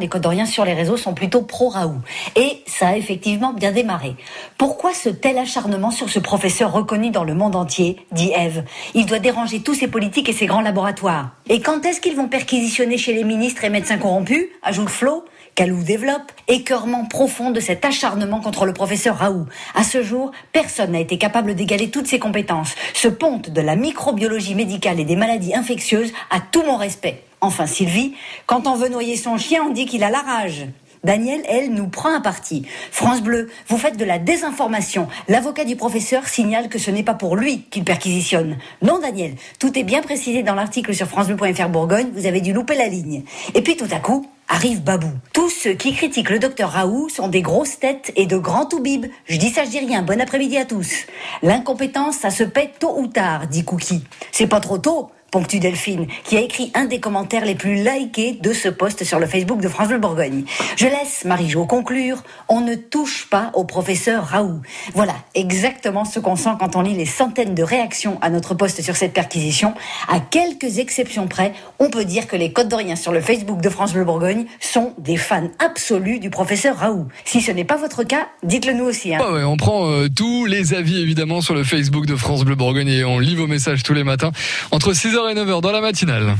les Codoriens sur les réseaux sont plutôt pro-Raoult. Et ça a effectivement bien démarré. Pourquoi ce tel acharnement sur ce professeur reconnu dans le monde entier dit Eve? Il doit déranger tous ses politiques et ses grands laboratoires. Et quand est-ce qu'ils vont perquisitionner chez les ministres et médecins corrompus? Ajoute Flo. Calou développe, écœurement profond de cet acharnement contre le professeur Raoult. À ce jour, personne n'a été capable d'égaler toutes ses compétences. Ce ponte de la microbiologie médicale et des maladies infectieuses a tout mon respect. Enfin, Sylvie, quand on veut noyer son chien, on dit qu'il a la rage. Daniel, elle, nous prend un parti. France Bleu, vous faites de la désinformation. L'avocat du professeur signale que ce n'est pas pour lui qu'il perquisitionne. Non, Daniel, tout est bien précisé dans l'article sur francebleu.fr Bourgogne, vous avez dû louper la ligne. Et puis tout à coup, arrive Babou. Tous ceux qui critiquent le docteur Raoult sont des grosses têtes et de grands toubibs. Je dis ça, je dis rien. Bon après-midi à tous. L'incompétence, ça se pète tôt ou tard, dit Cookie. C'est pas trop tôt ponctue Delphine, qui a écrit un des commentaires les plus likés de ce post sur le Facebook de France Bleu Bourgogne. Je laisse Marie-Jo conclure. On ne touche pas au professeur Raoult. Voilà exactement ce qu'on sent quand on lit les centaines de réactions à notre post sur cette perquisition. À quelques exceptions près, on peut dire que les Côtes d'Orient sur le Facebook de France Bleu Bourgogne sont des fans absolus du professeur Raoult. Si ce n'est pas votre cas, dites-le nous aussi. Hein. ouais, on prend euh, tous les avis évidemment sur le Facebook de France Bleu Bourgogne et on lit vos messages tous les matins entre 6h et 9h dans la matinale.